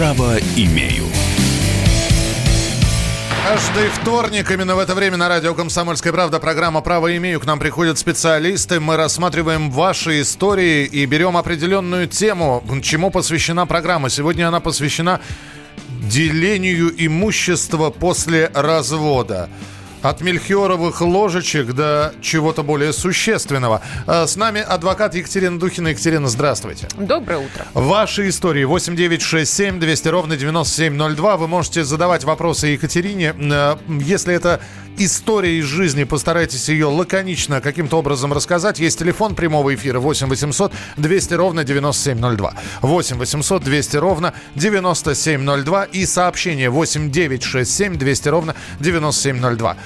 Право имею. Каждый вторник именно в это время на радио «Комсомольская правда» программа «Право имею». К нам приходят специалисты. Мы рассматриваем ваши истории и берем определенную тему, чему посвящена программа. Сегодня она посвящена делению имущества после развода. От мельхиоровых ложечек до чего-то более существенного. А, с нами адвокат Екатерина Духина. Екатерина, здравствуйте. Доброе утро. Ваши истории 8967 200 ровно 9702. Вы можете задавать вопросы Екатерине. Э, если это история из жизни, постарайтесь ее лаконично каким-то образом рассказать. Есть телефон прямого эфира 8 800 200 ровно 9702. 8 800 200 ровно 9702 и сообщение 8 967 200 ровно 9702.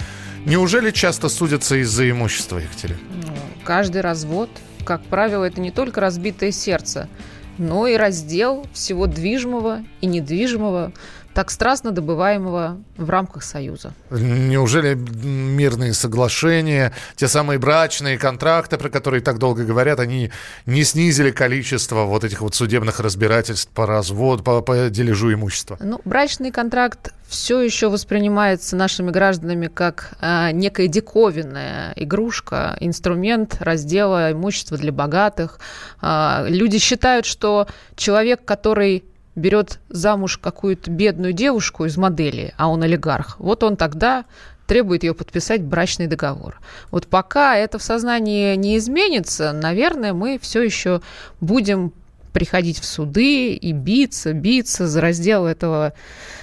Неужели часто судятся из-за имущества, Екатерина? Ну, каждый развод, как правило, это не только разбитое сердце, но и раздел всего движимого и недвижимого, так страстно добываемого в рамках Союза. Неужели мирные соглашения, те самые брачные контракты, про которые так долго говорят, они не снизили количество вот этих вот судебных разбирательств по разводу, по, по дележу имущества? Ну, брачный контракт все еще воспринимается нашими гражданами как э, некая диковинная игрушка, инструмент раздела имущества для богатых. Э, люди считают, что человек, который берет замуж какую-то бедную девушку из модели, а он олигарх, вот он тогда требует ее подписать брачный договор. Вот пока это в сознании не изменится, наверное, мы все еще будем приходить в суды и биться, биться за раздел этого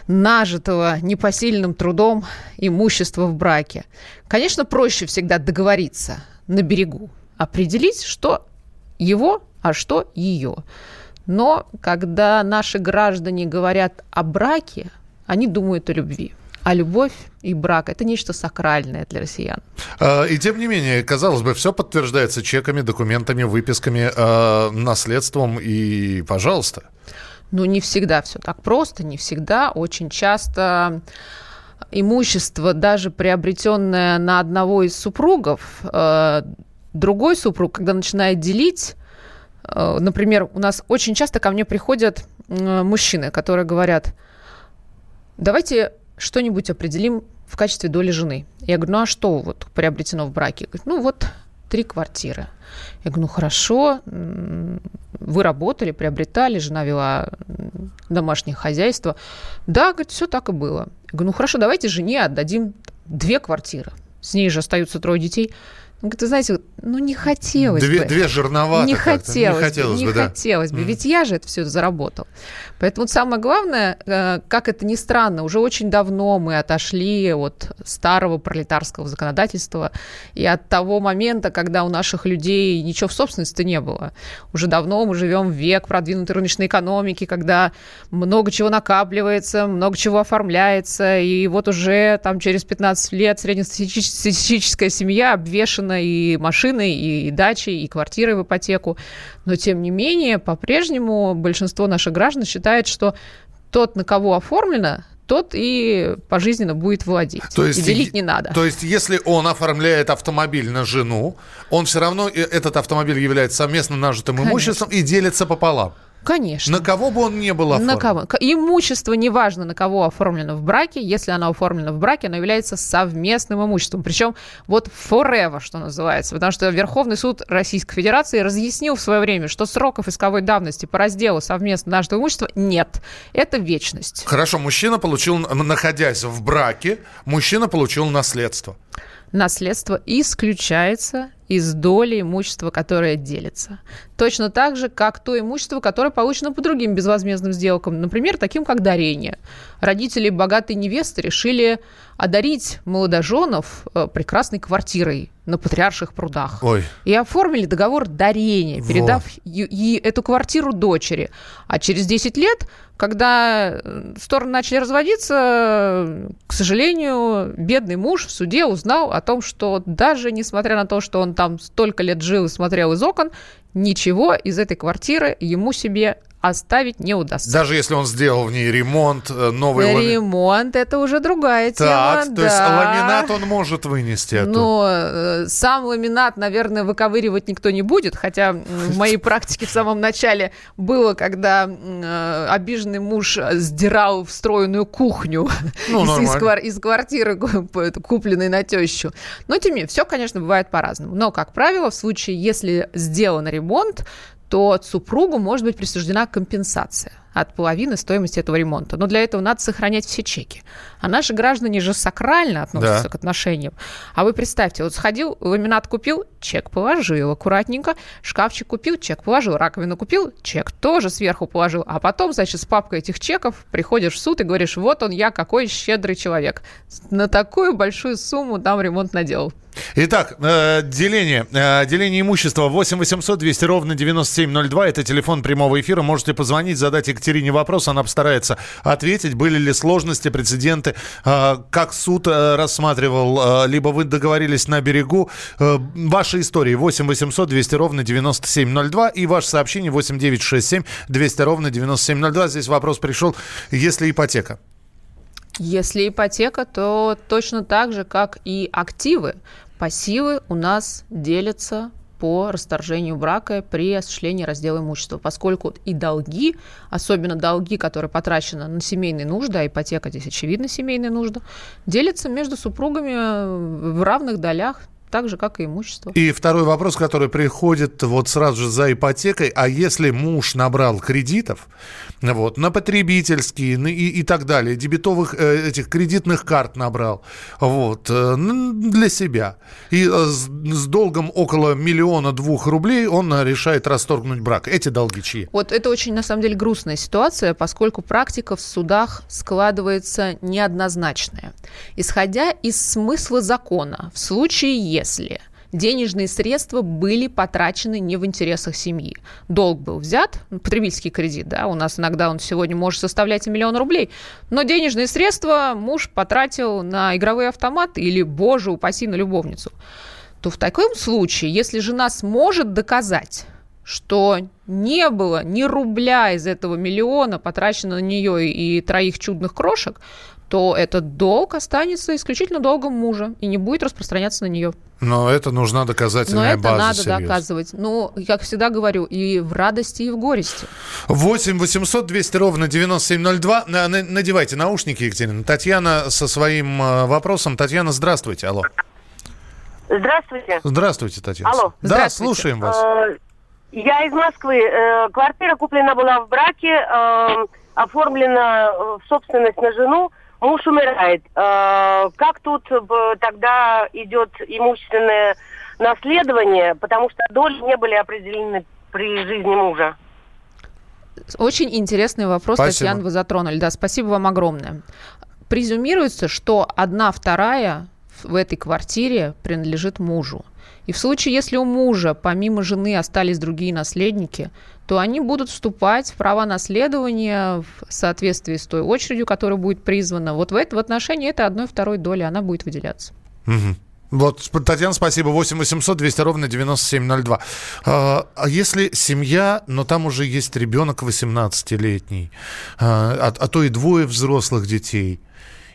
нажитого непосильным трудом имущества в браке. Конечно, проще всегда договориться на берегу, определить, что его, а что ее. Но когда наши граждане говорят о браке, они думают о любви. А любовь и брак – это нечто сакральное для россиян. А, и тем не менее, казалось бы, все подтверждается чеками, документами, выписками, а, наследством и пожалуйста. Ну, не всегда все так просто, не всегда. Очень часто имущество, даже приобретенное на одного из супругов, а, другой супруг, когда начинает делить, Э, например, у нас очень часто ко мне приходят мужчины, которые говорят, давайте что-нибудь определим в качестве доли жены. Я говорю, ну а что вот приобретено в браке? Говорит, ну вот три квартиры. Я говорю, ну хорошо, вы работали, приобретали, жена вела домашнее хозяйство. Да, говорит, все так и было. Я говорю, ну хорошо, давайте жене отдадим две квартиры. С ней же остаются трое детей. Он говорит, вы знаете, ну не хотелось две, бы. Две жирновато не хотелось, не хотелось бы, не да. хотелось бы. Ведь я же это все заработал. Поэтому самое главное, э, как это ни странно, уже очень давно мы отошли от старого пролетарского законодательства и от того момента, когда у наших людей ничего в собственности не было. Уже давно мы живем в век продвинутой рыночной экономики, когда много чего накапливается, много чего оформляется, и вот уже там через 15 лет среднестатистическая семья обвешена и машиной, и дачей, и квартирой в ипотеку. Но, тем не менее, по-прежнему большинство наших граждан считает, что тот, на кого оформлено, тот и пожизненно будет владеть. То есть, и делить не надо. То есть, если он оформляет автомобиль на жену, он все равно, этот автомобиль является совместно нажитым Конечно. имуществом и делится пополам. Конечно. На кого бы он не был оформлен? На кого? Имущество, неважно, на кого оформлено в браке, если оно оформлено в браке, оно является совместным имуществом. Причем вот forever, что называется. Потому что Верховный суд Российской Федерации разъяснил в свое время, что сроков исковой давности по разделу совместно нашего имущества нет. Это вечность. Хорошо, мужчина получил, находясь в браке, мужчина получил наследство. Наследство исключается из доли имущества, которое делится. Точно так же, как то имущество, которое получено по другим безвозмездным сделкам, например, таким как дарение. Родители богатой невесты решили одарить молодоженов э, прекрасной квартирой на Патриарших прудах. Ой. И оформили договор дарения, передав и, и эту квартиру дочери. А через 10 лет, когда э, стороны начали разводиться, к сожалению, бедный муж в суде узнал о том, что даже несмотря на то, что он там столько лет жил и смотрел из окон, ничего из этой квартиры ему себе оставить не удастся. Даже если он сделал в ней ремонт, э, новый ремонт. Ремонт – это уже другая тема. Так, то да. есть ламинат он может вынести. Эту. Но э, сам ламинат, наверное, выковыривать никто не будет, хотя в моей практике в самом начале было, когда э, обиженный муж сдирал встроенную кухню ну, из, из, из квартиры, купленной на тещу. Но, тем не менее, все, конечно, бывает по-разному. Но, как правило, в случае, если сделан ремонт, то супругу может быть присуждена компенсация от половины стоимости этого ремонта. Но для этого надо сохранять все чеки. А наши граждане же сакрально относятся да. к отношениям. А вы представьте, вот сходил, ламинат купил, чек положил аккуратненько, шкафчик купил, чек положил, раковину купил, чек тоже сверху положил. А потом, значит, с папкой этих чеков приходишь в суд и говоришь, вот он я, какой щедрый человек. На такую большую сумму там ремонт наделал. Итак, э, деление. Э, деление имущества 8 800 200 ровно 9702. Это телефон прямого эфира. Можете позвонить, задать Екатерине вопрос. Она постарается ответить. Были ли сложности, прецеденты, э, как суд э, рассматривал, э, либо вы договорились на берегу. Э, ваши истории 8 800 200 ровно 9702 и ваше сообщение 8 967 200 ровно 9702. Здесь вопрос пришел, если ипотека. Если ипотека, то точно так же, как и активы, пассивы у нас делятся по расторжению брака при осуществлении раздела имущества, поскольку и долги, особенно долги, которые потрачены на семейные нужды, а ипотека здесь очевидно семейная нужда, делятся между супругами в равных долях, так же, как и имущество. И второй вопрос, который приходит вот сразу же за ипотекой, а если муж набрал кредитов, вот, на потребительские и, и так далее, дебетовых э, этих кредитных карт набрал, вот, э, для себя, и э, с, с долгом около миллиона двух рублей он решает расторгнуть брак. Эти долги чьи? Вот это очень, на самом деле, грустная ситуация, поскольку практика в судах складывается неоднозначная. Исходя из смысла закона, в случае, если денежные средства были потрачены не в интересах семьи. Долг был взят, потребительский кредит, да, у нас иногда он сегодня может составлять и миллион рублей, но денежные средства муж потратил на игровые автоматы или, боже упаси, на любовницу. То в таком случае, если жена сможет доказать, что не было ни рубля из этого миллиона потрачено на нее и троих чудных крошек, то этот долг останется исключительно долгом мужа и не будет распространяться на нее. Но это нужна доказательная Но база. это надо серьезно. доказывать. Ну, как всегда говорю, и в радости, и в горести. 8 800 200 ровно 9702. Надевайте наушники, Екатерина. Татьяна со своим э, вопросом. Татьяна, здравствуйте. Алло. Здравствуйте. Здравствуйте, Татьяна. Алло. Да, слушаем вас. Э, я из Москвы. Э, квартира куплена была в браке, оформлена в собственность на жену муж умирает. Э, как тут тогда идет имущественное наследование, потому что доли не были определены при жизни мужа? Очень интересный вопрос, спасибо. Татьяна, вы затронули. Да, спасибо вам огромное. Презюмируется, что одна вторая в этой квартире принадлежит мужу. И в случае, если у мужа помимо жены остались другие наследники, то они будут вступать в права наследования в соответствии с той очередью, которая будет призвана. Вот в, это, в отношении этой одной второй доли она будет выделяться. Угу. Вот, Татьяна, спасибо. 8 800 200 ровно 9702. А, а если семья, но там уже есть ребенок 18-летний, а, а, а то и двое взрослых детей.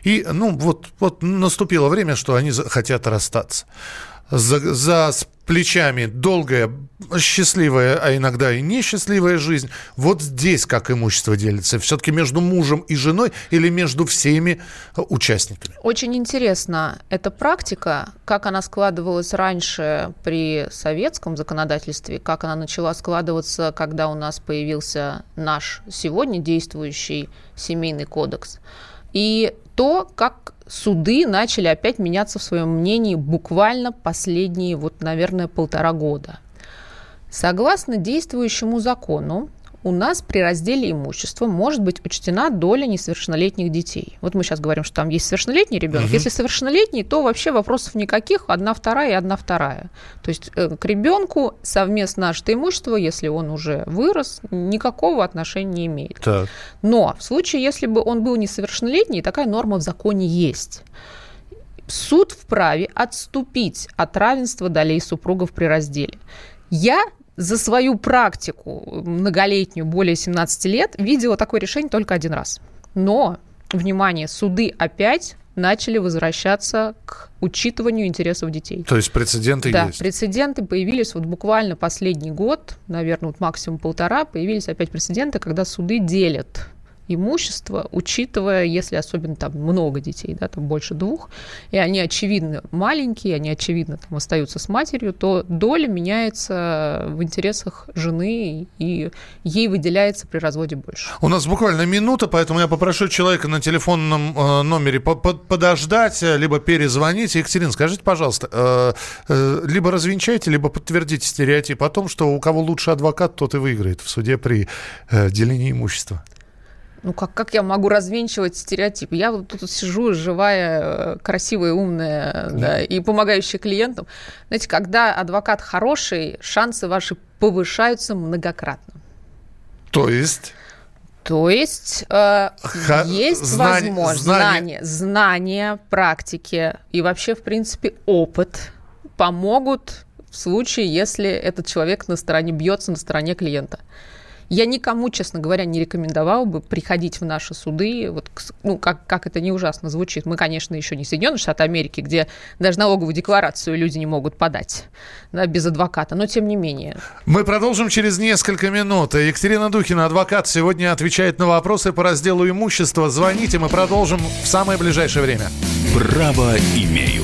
И, ну, вот, вот наступило время, что они хотят расстаться за, за плечами долгая, счастливая, а иногда и несчастливая жизнь. Вот здесь как имущество делится? Все-таки между мужем и женой или между всеми участниками? Очень интересно эта практика, как она складывалась раньше при советском законодательстве, как она начала складываться, когда у нас появился наш сегодня действующий семейный кодекс. И то, как суды начали опять меняться в своем мнении буквально последние, вот, наверное, полтора года. Согласно действующему закону, у нас при разделе имущества может быть учтена доля несовершеннолетних детей. Вот мы сейчас говорим, что там есть совершеннолетний ребенок. Угу. Если совершеннолетний, то вообще вопросов никаких, одна вторая и одна вторая. То есть э, к ребенку совместно наше имущество, если он уже вырос, никакого отношения не имеет. Так. Но в случае, если бы он был несовершеннолетний, такая норма в законе есть суд вправе отступить от равенства долей супругов при разделе. Я за свою практику многолетнюю, более 17 лет, видела такое решение только один раз. Но, внимание, суды опять начали возвращаться к учитыванию интересов детей. То есть прецеденты да, есть? прецеденты появились вот буквально последний год, наверное, вот максимум полтора, появились опять прецеденты, когда суды делят имущество, учитывая, если особенно там много детей, да, там больше двух, и они очевидно маленькие, они очевидно там остаются с матерью, то доля меняется в интересах жены, и ей выделяется при разводе больше. У нас буквально минута, поэтому я попрошу человека на телефонном э, номере по -по подождать, э, либо перезвонить. Екатерина, скажите, пожалуйста, э, либо развенчайте, либо подтвердите стереотип о том, что у кого лучше адвокат, тот и выиграет в суде при делении имущества. Ну, как, как я могу развенчивать стереотипы? Я вот тут сижу, живая, э, красивая, умная, да, и помогающая клиентам. Знаете, когда адвокат хороший, шансы ваши повышаются многократно. То есть? То есть э, Ха- есть знание, возможность знания, знания, практики и вообще, в принципе, опыт помогут в случае, если этот человек на стороне бьется на стороне клиента. Я никому, честно говоря, не рекомендовал бы приходить в наши суды, вот, ну, как, как это не ужасно звучит. Мы, конечно, еще не Соединенные Штаты Америки, где даже налоговую декларацию люди не могут подать да, без адвоката, но тем не менее. Мы продолжим через несколько минут. Екатерина Духина, адвокат, сегодня отвечает на вопросы по разделу имущества. Звоните, мы продолжим в самое ближайшее время. Право имею.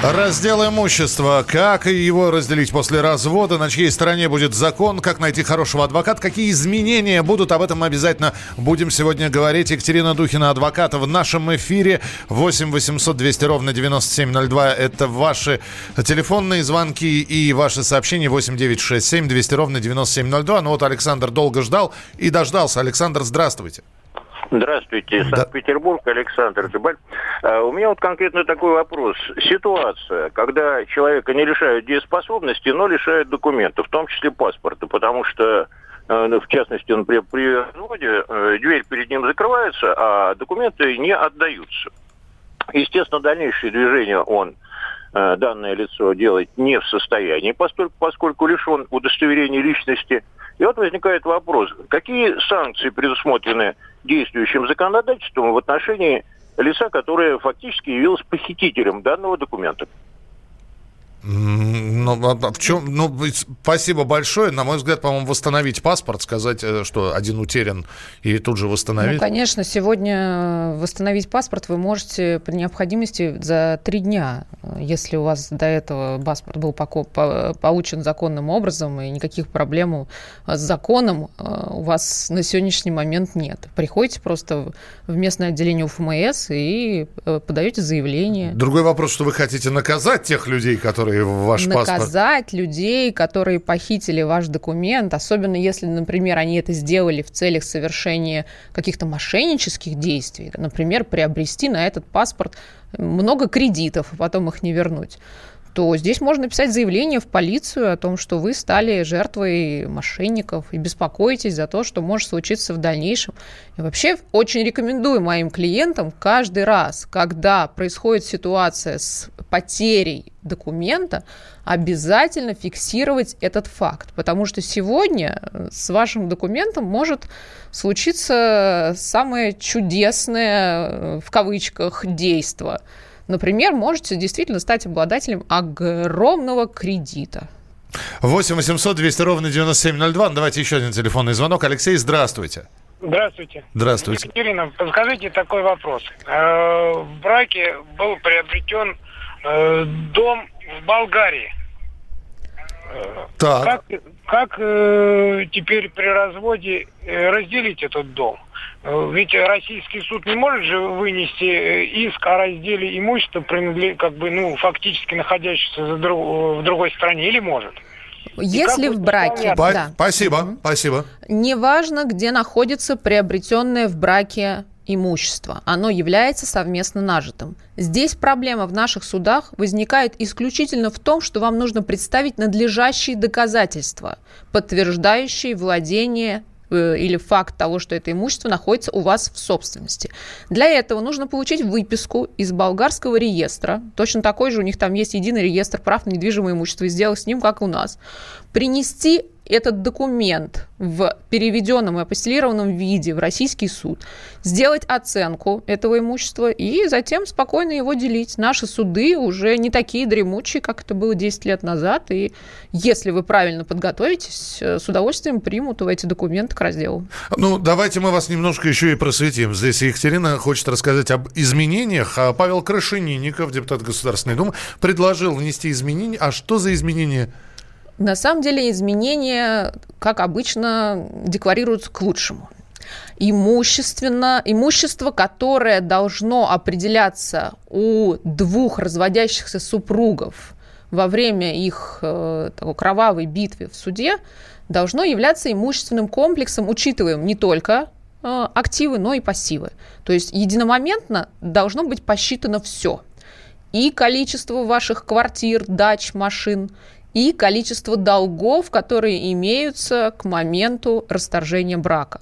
Раздел имущества. Как его разделить после развода? На чьей стороне будет закон? Как найти хорошего адвоката? Какие изменения будут? Об этом обязательно будем сегодня говорить. Екатерина Духина, адвокат, в нашем эфире. 8 800 200 ровно 9702. Это ваши телефонные звонки и ваши сообщения. 8 9 6 7 200 ровно 9702. Ну вот Александр долго ждал и дождался. Александр, здравствуйте. Здравствуйте, да. Санкт-Петербург, Александр Дебаль. А, у меня вот конкретно такой вопрос. Ситуация, когда человека не лишают дееспособности, но лишают документов, в том числе паспорта, потому что э, ну, в частности, например, при разводе э, дверь перед ним закрывается, а документы не отдаются. Естественно, дальнейшее движение он э, данное лицо делать не в состоянии, поскольку, поскольку лишен удостоверения личности. И вот возникает вопрос, какие санкции предусмотрены действующим законодательством в отношении лица, которое фактически явилось похитителем данного документа. Ну, а, а в чем, ну, спасибо большое. На мой взгляд, по-моему, восстановить паспорт, сказать, э, что один утерян, и тут же восстановить. Ну, конечно, сегодня восстановить паспорт вы можете при необходимости за три дня, если у вас до этого паспорт был получен законным образом, и никаких проблем с законом э, у вас на сегодняшний момент нет. Приходите просто в местное отделение УФМС и э, подаете заявление. Другой вопрос, что вы хотите наказать тех людей, которые которые в ваш наказать паспорт? Людей, которые похитили ваш документ, особенно если, например, они это сделали в целях совершения каких-то мошеннических действий, например, приобрести на этот паспорт много кредитов, а потом их не вернуть то здесь можно написать заявление в полицию о том, что вы стали жертвой мошенников и беспокоитесь за то, что может случиться в дальнейшем. И вообще очень рекомендую моим клиентам каждый раз, когда происходит ситуация с потерей документа, обязательно фиксировать этот факт, потому что сегодня с вашим документом может случиться самое чудесное, в кавычках, действие – например, можете действительно стать обладателем огромного кредита. 8 800 200 ровно 9702. Ну, давайте еще один телефонный звонок. Алексей, здравствуйте. Здравствуйте. Здравствуйте. Екатерина, подскажите такой вопрос. Э, В браке был приобретен э, дом в Болгарии. Так. Как, как э, теперь при разводе э, разделить этот дом? Э, Ведь российский суд не может же вынести э, иск о разделе имущества, как бы, ну, фактически находящегося в другой стране, или может? Если в браке, да, Спасибо, спасибо. неважно, где находится приобретенное в браке имущество, оно является совместно нажитым. Здесь проблема в наших судах возникает исключительно в том, что вам нужно представить надлежащие доказательства, подтверждающие владение э, или факт того, что это имущество находится у вас в собственности. Для этого нужно получить выписку из болгарского реестра. Точно такой же у них там есть единый реестр прав на недвижимое имущество и сделать с ним, как у нас. Принести этот документ в переведенном и апостелированном виде в российский суд, сделать оценку этого имущества и затем спокойно его делить. Наши суды уже не такие дремучие, как это было 10 лет назад, и если вы правильно подготовитесь, э, с удовольствием примут эти документы к разделу. Ну, давайте мы вас немножко еще и просветим. Здесь Екатерина хочет рассказать об изменениях. А Павел Крашенинников, депутат Государственной Думы, предложил внести изменения. А что за изменения? На самом деле изменения, как обычно, декларируются к лучшему. Имущественно, имущество, которое должно определяться у двух разводящихся супругов во время их э, такой кровавой битвы в суде, должно являться имущественным комплексом, учитываем не только э, активы, но и пассивы. То есть единомоментно должно быть посчитано все. И количество ваших квартир, дач, машин, и количество долгов, которые имеются к моменту расторжения брака.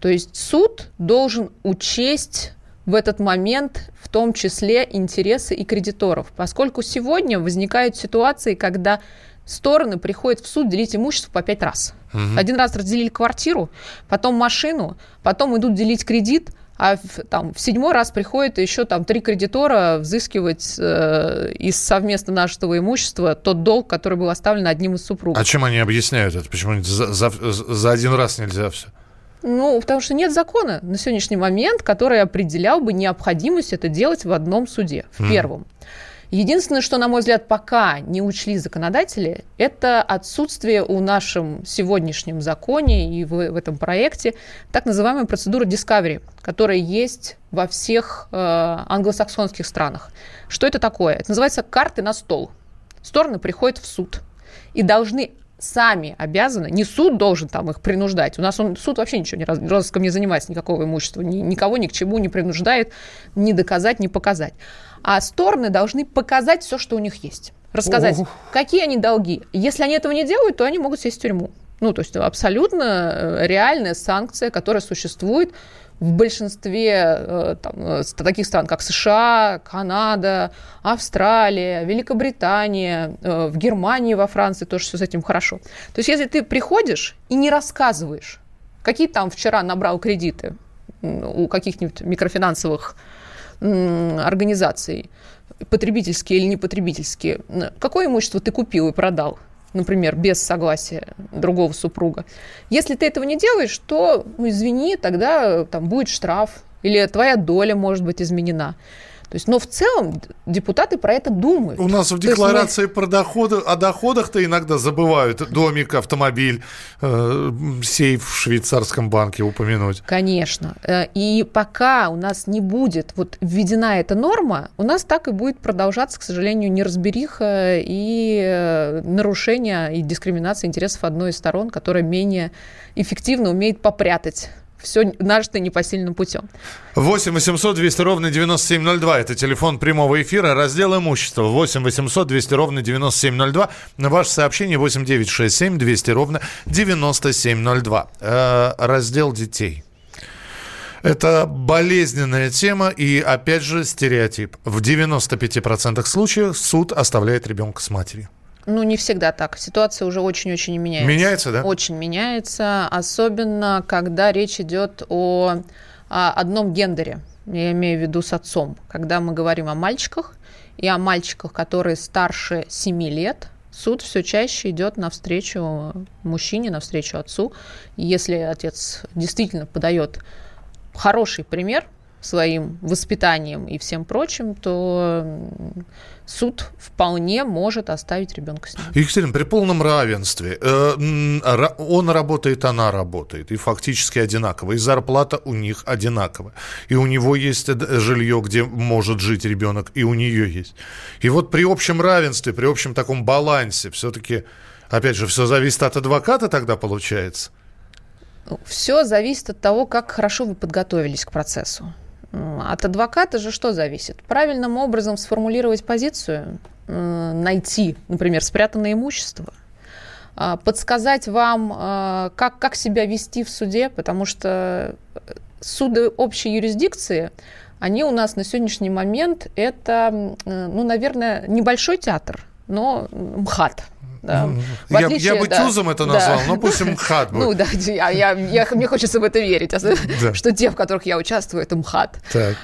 То есть суд должен учесть в этот момент в том числе интересы и кредиторов, поскольку сегодня возникают ситуации, когда стороны приходят в суд делить имущество по пять раз. Один раз разделили квартиру, потом машину, потом идут делить кредит, а в, там, в седьмой раз приходит еще там три кредитора взыскивать э, из совместно нашего имущества тот долг, который был оставлен одним из супругов. А чем они объясняют это? Почему за, за, за один раз нельзя все? Ну, потому что нет закона на сегодняшний момент, который определял бы необходимость это делать в одном суде, в первом. Единственное, что, на мой взгляд, пока не учли законодатели, это отсутствие у нашем сегодняшнем законе и в, в этом проекте так называемой процедуры discovery, которая есть во всех э, англосаксонских странах. Что это такое? Это называется карты на стол. Стороны приходят в суд и должны сами обязаны, не суд должен там их принуждать. У нас он, суд вообще ничего не раз- розыском не занимается, никакого имущества, ни- никого ни к чему не принуждает, ни доказать, ни показать. А стороны должны показать все, что у них есть. Рассказать, Ох. какие они долги. Если они этого не делают, то они могут сесть в тюрьму. Ну, то есть абсолютно э, реальная санкция, которая существует в большинстве э, там, э, таких стран, как США, Канада, Австралия, Великобритания, в Германии, во Франции тоже все с этим хорошо. То есть если ты приходишь и не рассказываешь, какие там вчера набрал кредиты у каких-нибудь микрофинансовых организаций, потребительские или не потребительские, м, какое имущество ты купил и продал, например, без согласия другого супруга. Если ты этого не делаешь, то, ну, извини, тогда там будет штраф или твоя доля может быть изменена. То есть, но в целом депутаты про это думают. У нас в есть мы- декларации про доходы, о доходах-то иногда забывают домик, автомобиль, э, сейф в швейцарском банке упомянуть. Конечно. Э, И пока у нас не будет вот введена эта норма, у нас так и будет продолжаться, к сожалению, неразбериха и э, нарушение и дискриминация интересов одной из сторон, которая менее эффективно умеет попрятать все нажитое непосильным путем. 8 800 200 ровно 9702. Это телефон прямого эфира. Раздел имущества. 8 800 200 ровно 9702. На ваше сообщение 8 967 200 ровно 9702. Э, раздел детей. Это болезненная тема и, опять же, стереотип. В 95% случаев суд оставляет ребенка с матерью. Ну, не всегда так. Ситуация уже очень-очень меняется. Меняется, да? Очень меняется, особенно когда речь идет о, о одном гендере. Я имею в виду с отцом. Когда мы говорим о мальчиках и о мальчиках, которые старше 7 лет, суд все чаще идет навстречу мужчине, навстречу отцу. Если отец действительно подает хороший пример своим воспитанием и всем прочим, то суд вполне может оставить ребенка с ним. Екатерина, при полном равенстве э, он работает, она работает, и фактически одинаково, и зарплата у них одинаковая, и у него есть жилье, где может жить ребенок, и у нее есть. И вот при общем равенстве, при общем таком балансе, все-таки, опять же, все зависит от адвоката тогда получается? Все зависит от того, как хорошо вы подготовились к процессу. От адвоката же что зависит? Правильным образом сформулировать позицию, найти, например, спрятанное имущество, а, подсказать вам, а, как, как себя вести в суде, потому что суды общей юрисдикции, они у нас на сегодняшний момент это, ну, наверное, небольшой театр, но МХАТ, да. Я, отличие, я бы да, тюзом это назвал, да. но пусть МХАТ будет. Ну да, я, я, я, мне хочется в это верить, да. что те, в которых я участвую, это МХАТ. Так.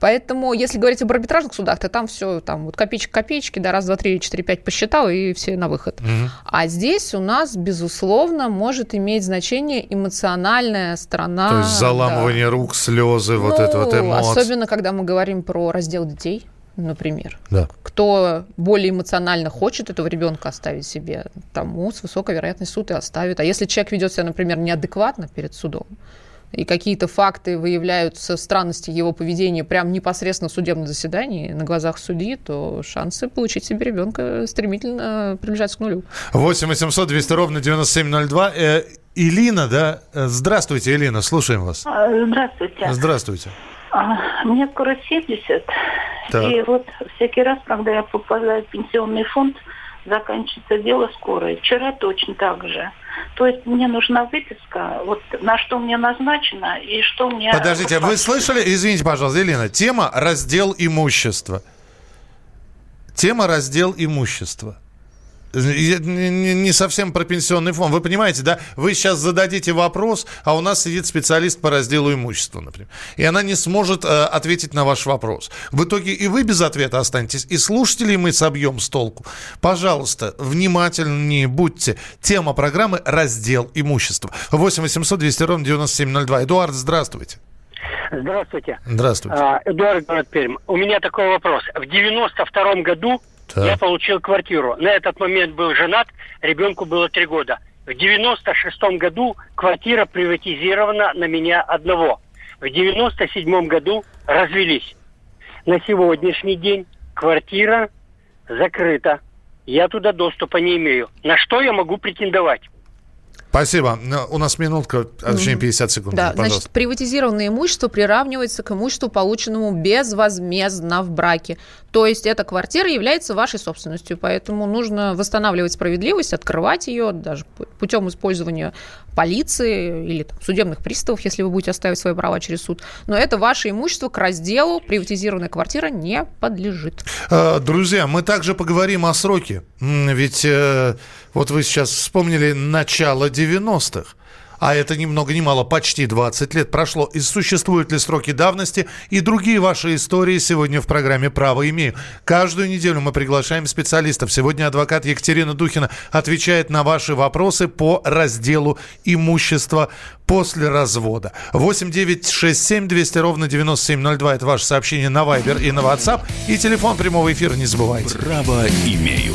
Поэтому, если говорить об арбитражных судах, то там все, там вот копеечка копеечки, да, раз, два, три, четыре, пять посчитал, и все на выход. Угу. А здесь у нас, безусловно, может иметь значение эмоциональная сторона. То есть заламывание да. рук, слезы, ну, вот это вот эмоции. Особенно, когда мы говорим про раздел детей например. Да. Кто более эмоционально хочет этого ребенка оставить себе, тому с высокой вероятностью суд и оставит. А если человек ведет себя, например, неадекватно перед судом, и какие-то факты выявляются странности его поведения прямо непосредственно в судебном заседании на глазах судьи, то шансы получить себе ребенка стремительно приближаются к нулю. 8 800 200 ровно 9702. Э, Илина, да? Э, здравствуйте, Илина, слушаем вас. А, здравствуйте. Здравствуйте. А, мне скоро 70. Так. И вот всякий раз, когда я попадаю в пенсионный фонд, заканчивается дело скорое. Вчера точно так же. То есть мне нужна выписка, вот на что мне назначено и что мне... Подождите, вы слышали, извините, пожалуйста, Елена, тема раздел имущества. Тема раздел имущества не совсем про пенсионный фонд. Вы понимаете, да? Вы сейчас зададите вопрос, а у нас сидит специалист по разделу имущества, например. И она не сможет э, ответить на ваш вопрос. В итоге и вы без ответа останетесь, и слушателей мы собьем с толку. Пожалуйста, внимательнее будьте. Тема программы «Раздел имущества». 8 800 200 ровно 9702. Эдуард, здравствуйте. Здравствуйте. Здравствуйте. А, Эдуард, город Пермь. У меня такой вопрос. В 92 году так. Я получил квартиру. На этот момент был женат, ребенку было три года. В 96 году квартира приватизирована на меня одного. В 97 году развелись. На сегодняшний день квартира закрыта. Я туда доступа не имею. На что я могу претендовать? Спасибо. У нас минутка, точнее 50 секунд. Да, пожалуйста. значит, приватизированное имущество приравнивается к имуществу, полученному безвозмездно в браке. То есть эта квартира является вашей собственностью, поэтому нужно восстанавливать справедливость, открывать ее даже путем использования полиции или там, судебных приставов, если вы будете оставить свои права через суд. Но это ваше имущество к разделу приватизированная квартира не подлежит. А, друзья, мы также поговорим о сроке. Ведь э, вот вы сейчас вспомнили начало 90-х а это ни много ни мало, почти 20 лет прошло. И существуют ли сроки давности и другие ваши истории сегодня в программе «Право имею». Каждую неделю мы приглашаем специалистов. Сегодня адвокат Екатерина Духина отвечает на ваши вопросы по разделу имущества после развода. 8 9 6 7 200 ровно 9702. Это ваше сообщение на Viber и на WhatsApp. И телефон прямого эфира не забывайте. Право имею.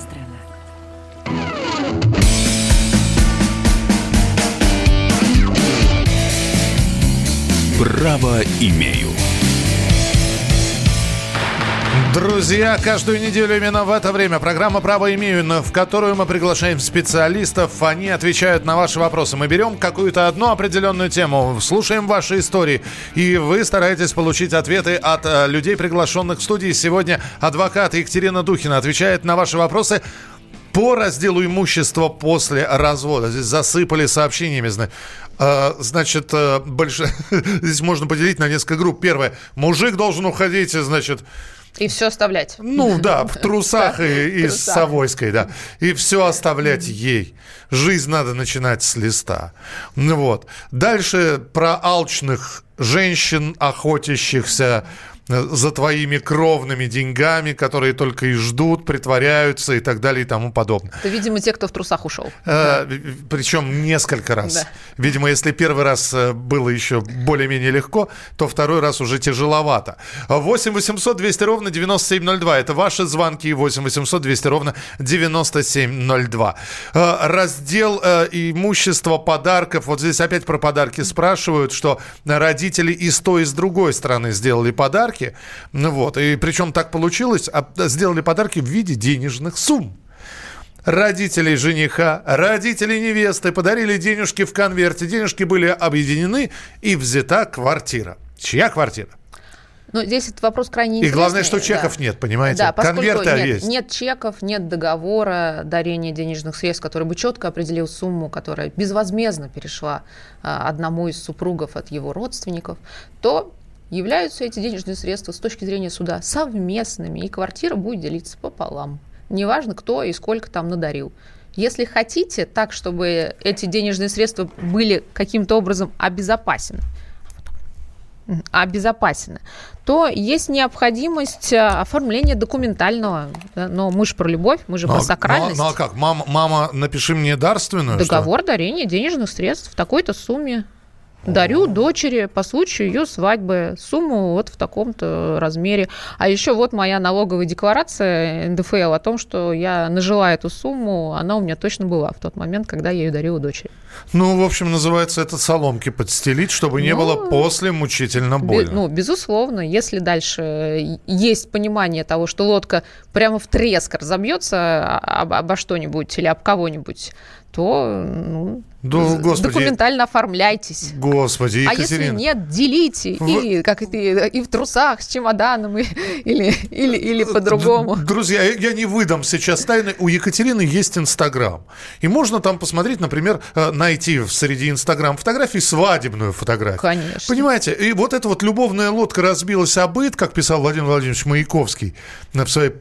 Право имею. Друзья, каждую неделю именно в это время программа «Право имею», в которую мы приглашаем специалистов. Они отвечают на ваши вопросы. Мы берем какую-то одну определенную тему, слушаем ваши истории, и вы стараетесь получить ответы от э, людей, приглашенных в студии. Сегодня адвокат Екатерина Духина отвечает на ваши вопросы по разделу имущества после развода. Здесь засыпали сообщениями. Э, значит, э, больше... здесь можно поделить на несколько групп. Первое. Мужик должен уходить, значит, и все оставлять. Ну да, в трусах и, и с Савойской, да. И все оставлять ей. Жизнь надо начинать с листа. Ну вот. Дальше про алчных женщин, охотящихся за твоими кровными деньгами, которые только и ждут, притворяются и так далее и тому подобное. Это, видимо, те, кто в трусах ушел. Э, да. Причем несколько раз. Да. Видимо, если первый раз э, было еще более-менее легко, то второй раз уже тяжеловато. 8 800 200 ровно 9702. Это ваши звонки. 8 800 200 ровно 9702. Э, раздел э, имущества подарков. Вот здесь опять про подарки спрашивают, что родители и с той, и с другой стороны сделали подарки подарки. Ну вот, и причем так получилось, а, сделали подарки в виде денежных сумм. Родителей жениха, родители невесты подарили денежки в конверте. Денежки были объединены и взята квартира. Чья квартира? Ну, здесь этот вопрос крайне интересный. И главное, что чеков да. нет, понимаете? Да, Конверты нет, есть. Нет чеков, нет договора дарения денежных средств, который бы четко определил сумму, которая безвозмездно перешла а, одному из супругов от его родственников, то являются эти денежные средства с точки зрения суда совместными, и квартира будет делиться пополам. Неважно, кто и сколько там надарил. Если хотите так, чтобы эти денежные средства были каким-то образом обезопасены, обезопасены, то есть необходимость э, оформления документального. Да? Но мы же про любовь, мы же но, про сакральность. Ну, ну а как? Мама, мама, напиши мне дарственную. Договор что? дарения денежных средств в такой-то сумме. Дарю дочери по случаю ее свадьбы сумму вот в таком-то размере. А еще вот моя налоговая декларация НДФЛ о том, что я нажила эту сумму, она у меня точно была в тот момент, когда я ее дарила дочери. Ну, в общем, называется это соломки подстелить, чтобы не ну, было после мучительно больно. Бе- ну, безусловно, если дальше есть понимание того, что лодка прямо в треск разобьется об, обо что-нибудь или об кого-нибудь, то ну, да, господи, документально оформляйтесь. Господи, Екатерина. А если нет, делите. В... И, как это, и в трусах с чемоданом, и, или, или, или по-другому. Друзья, я не выдам сейчас тайны. У Екатерины есть Инстаграм. И можно там посмотреть, например, э, найти среди Инстаграм фотографии свадебную фотографию. Конечно. Понимаете, и вот эта вот любовная лодка разбилась о быт, как писал Владимир Владимирович Маяковский на своей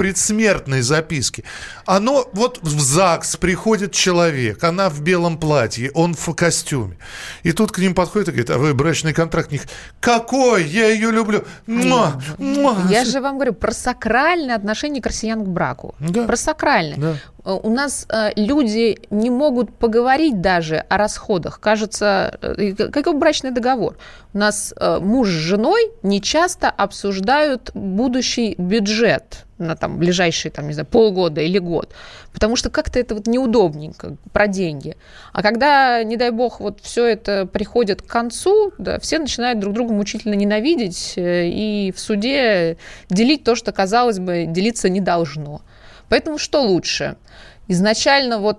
предсмертной записке. Оно вот в ЗАГС приходит человек, она в белом платье, он в костюме. И тут к ним подходит и говорит, а вы брачный контракт них. Какой? Я ее люблю. Муа, муа. Я же вам говорю про сакральное отношение к россиян к браку. Да. Про сакральное. Да. Э, у нас э, люди не могут поговорить даже о расходах. Кажется, э, какой брачный договор? У нас муж с женой не часто обсуждают будущий бюджет на там ближайшие, там, не знаю, полгода или год. Потому что как-то это вот неудобненько про деньги. А когда, не дай бог, вот все это приходит к концу, да, все начинают друг друга мучительно ненавидеть, э, и в суде делить то, что, казалось бы, делиться не должно. Поэтому что лучше? Изначально вот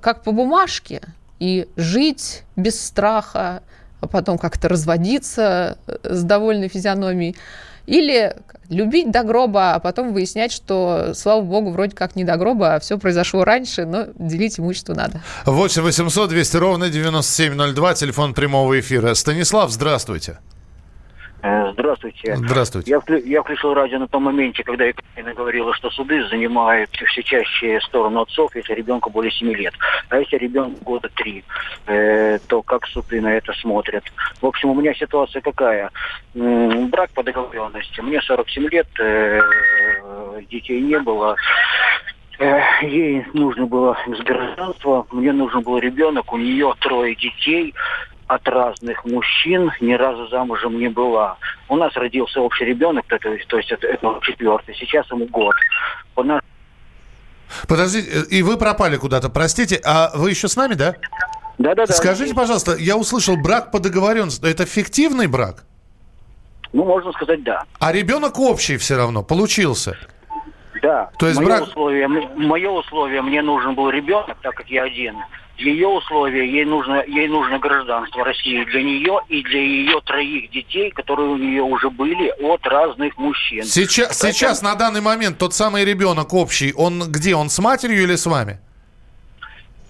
как по бумажке и жить без страха, а потом как-то разводиться э, с довольной физиономией, или любить до гроба, а потом выяснять, что, слава богу, вроде как не до гроба, а все произошло раньше, но делить имущество надо. 8 800 200 ровно 9702, телефон прямого эфира. Станислав, здравствуйте. Э, здравствуйте. Здравствуйте. Я, я включил радио на том моменте, когда Екатерина говорила, что суды занимают все чаще сторону отцов, если ребенку более 7 лет. А если ребенку года 3, э, то как суды на это смотрят? В общем, у меня ситуация какая? М-м, брак по договоренности. Мне 47 лет, э, детей не было. Э, ей нужно было гражданство, мне нужен был ребенок, у нее трое детей от разных мужчин, ни разу замужем не была. У нас родился общий ребенок, то, есть, то есть это, это четвертый, сейчас ему год. У нас... Подождите, и вы пропали куда-то, простите, а вы еще с нами, да? Да, да, да. Скажите, пожалуйста, я услышал брак по договоренности. Это фиктивный брак? Ну, можно сказать, да. А ребенок общий все равно получился? Да. То есть мое брак... условие, мое условие, мне нужен был ребенок, так как я один. Ее условия, ей нужно, ей нужно гражданство России для нее и для ее троих детей, которые у нее уже были от разных мужчин. Сейчас, Поэтому... сейчас на данный момент тот самый ребенок общий, он где? Он с матерью или с вами?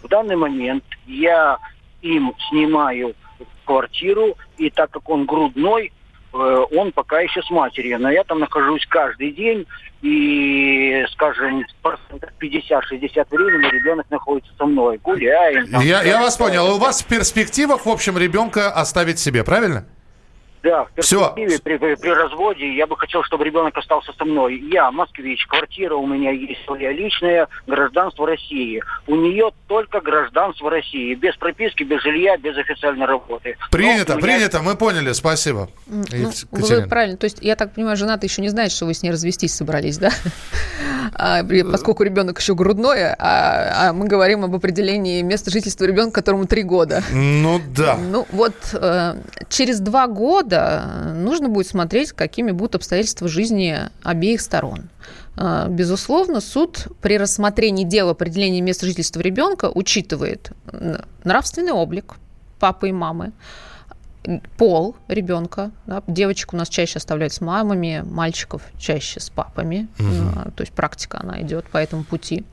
В данный момент я им снимаю квартиру, и так как он грудной, он пока еще с матерью. Но я там нахожусь каждый день, и, скажем, 50-60 времени ребенок находится со мной. Гуляем. Там, я, я вас понял. У вас в перспективах, в общем, ребенка оставить себе, правильно? Да, в перспективе при, при, при разводе я бы хотел, чтобы ребенок остался со мной. Я москвич, квартира у меня есть своя личная, гражданство России. У нее только гражданство России, без прописки, без жилья, без официальной работы. Принято, меня... принято, мы поняли, спасибо. Ну, вы правильно, то есть я так понимаю, жена-то еще не знает, что вы с ней развестись собрались, да? А, поскольку ребенок еще грудной, а, а мы говорим об определении места жительства ребенка, которому три года. Ну да. Ну вот э, через два года года нужно будет смотреть, какими будут обстоятельства жизни обеих сторон. А, безусловно, суд при рассмотрении дела определения места жительства ребенка учитывает нравственный облик папы и мамы, пол ребенка. Да, девочек у нас чаще оставляют с мамами, мальчиков чаще с папами. Угу. То есть практика, она идет по этому пути.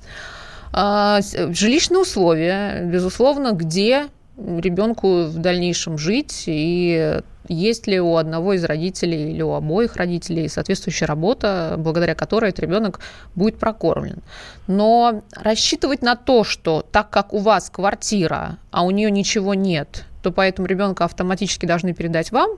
А, жилищные условия, безусловно, где ребенку в дальнейшем жить и есть ли у одного из родителей или у обоих родителей соответствующая работа, благодаря которой этот ребенок будет прокормлен. Но рассчитывать на то, что так как у вас квартира, а у нее ничего нет, то поэтому ребенка автоматически должны передать вам,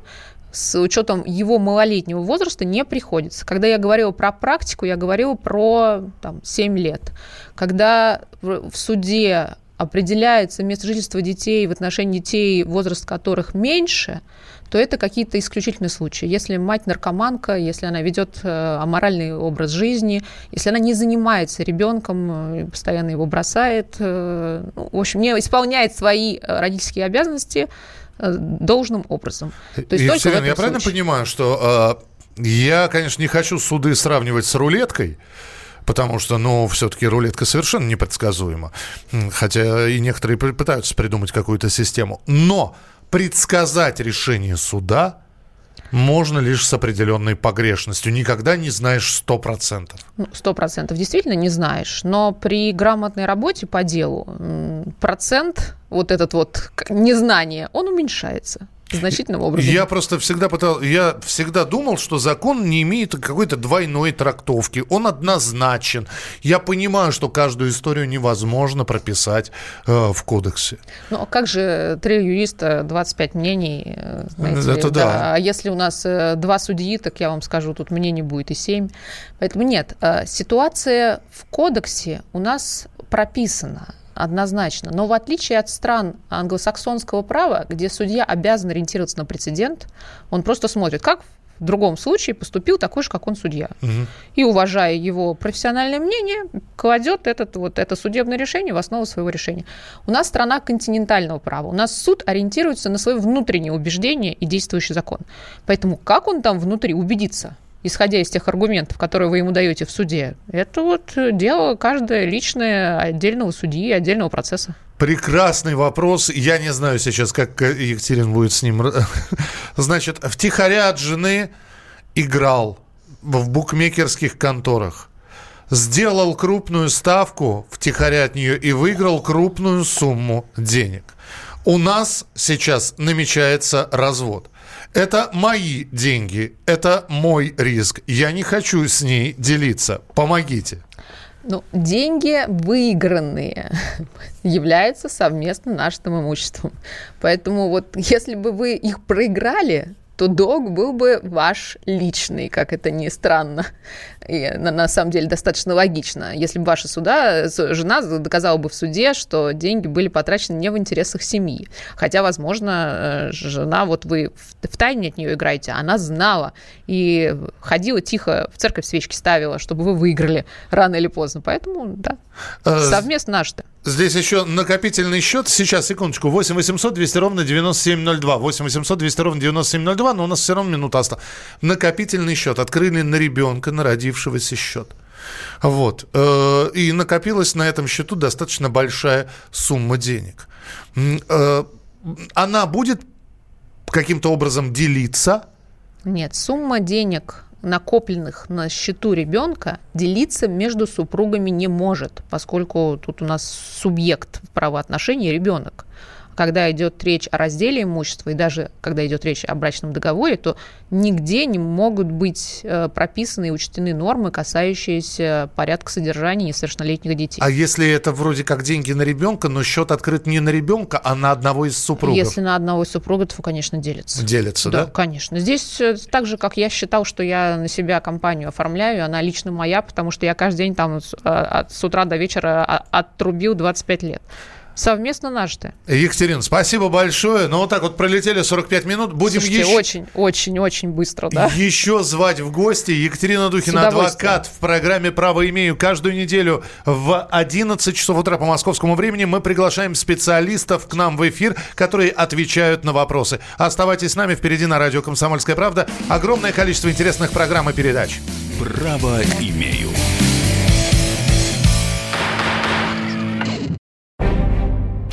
с учетом его малолетнего возраста не приходится. Когда я говорила про практику, я говорила про там, 7 лет. Когда в суде определяется место жительства детей в отношении детей, возраст которых меньше – то это какие-то исключительные случаи. Если мать наркоманка, если она ведет э, аморальный образ жизни, если она не занимается ребенком, э, постоянно его бросает, э, ну, в общем, не исполняет свои родительские обязанности должным образом. То есть Екатерина, я правильно понимаю, что э, я, конечно, не хочу суды сравнивать с рулеткой, потому что, ну, все-таки рулетка совершенно непредсказуема. Хотя и некоторые пытаются придумать какую-то систему. Но предсказать решение суда можно лишь с определенной погрешностью. Никогда не знаешь сто процентов. Ну, сто процентов действительно не знаешь. Но при грамотной работе по делу процент вот этот вот незнание, он уменьшается значительным образом. Я просто всегда пытал, я всегда думал, что закон не имеет какой-то двойной трактовки. Он однозначен. Я понимаю, что каждую историю невозможно прописать э, в кодексе. Ну, а как же три юриста, 25 мнений? Э, знаете, Это да. да. А если у нас э, два судьи, так я вам скажу, тут мнений будет и семь. Поэтому нет, э, ситуация в кодексе у нас прописана однозначно. Но в отличие от стран англосаксонского права, где судья обязан ориентироваться на прецедент, он просто смотрит, как в другом случае поступил такой же, как он судья. Угу. И, уважая его профессиональное мнение, кладет этот, вот, это судебное решение в основу своего решения. У нас страна континентального права. У нас суд ориентируется на свои внутренние убеждения и действующий закон. Поэтому как он там внутри убедится, исходя из тех аргументов, которые вы ему даете в суде, это вот дело каждое личное отдельного судьи, отдельного процесса. Прекрасный вопрос. Я не знаю сейчас, как Екатерин будет с ним. Значит, втихаря от жены играл в букмекерских конторах. Сделал крупную ставку втихаря от нее и выиграл крупную сумму денег. У нас сейчас намечается развод. Это мои деньги, это мой риск. Я не хочу с ней делиться. Помогите. Ну, деньги выигранные являются совместно нашим имуществом. Поэтому вот если бы вы их проиграли, то долг был бы ваш личный, как это ни странно. И на, на самом деле достаточно логично. Если бы ваша суда, жена доказала бы в суде, что деньги были потрачены не в интересах семьи. Хотя, возможно, э, жена, вот вы в тайне от нее играете, она знала и ходила тихо, в церковь свечки ставила, чтобы вы выиграли рано или поздно. Поэтому, да, э, совместно наш-то. Здесь еще накопительный счет. Сейчас, секундочку. 8 800 200 ровно 9702. 8 800 200 ровно 9702. Но у нас все равно минута осталась. Накопительный счет. Открыли на ребенка, на родившегося счет. Вот. Э, и накопилась на этом счету достаточно большая сумма денег. Э, она будет каким-то образом делиться? Нет, сумма денег накопленных на счету ребенка делиться между супругами не может, поскольку тут у нас субъект правоотношений ребенок когда идет речь о разделе имущества, и даже когда идет речь о брачном договоре, то нигде не могут быть э, прописаны и учтены нормы, касающиеся порядка содержания несовершеннолетних детей. А если это вроде как деньги на ребенка, но счет открыт не на ребенка, а на одного из супругов? Если на одного из супругов, то, конечно, делится. Делится, да? Да, конечно. Здесь э, так же, как я считал, что я на себя компанию оформляю, она лично моя, потому что я каждый день там с э, утра до вечера а, отрубил 25 лет. Совместно нажитое. Екатерина, спасибо большое. Ну, вот так вот пролетели 45 минут. Будем Слушайте, еще... очень, очень, очень быстро, да. Еще звать в гости. Екатерина Духина, адвокат в программе «Право имею». Каждую неделю в 11 часов утра по московскому времени мы приглашаем специалистов к нам в эфир, которые отвечают на вопросы. Оставайтесь с нами. Впереди на радио «Комсомольская правда» огромное количество интересных программ и передач. «Право имею».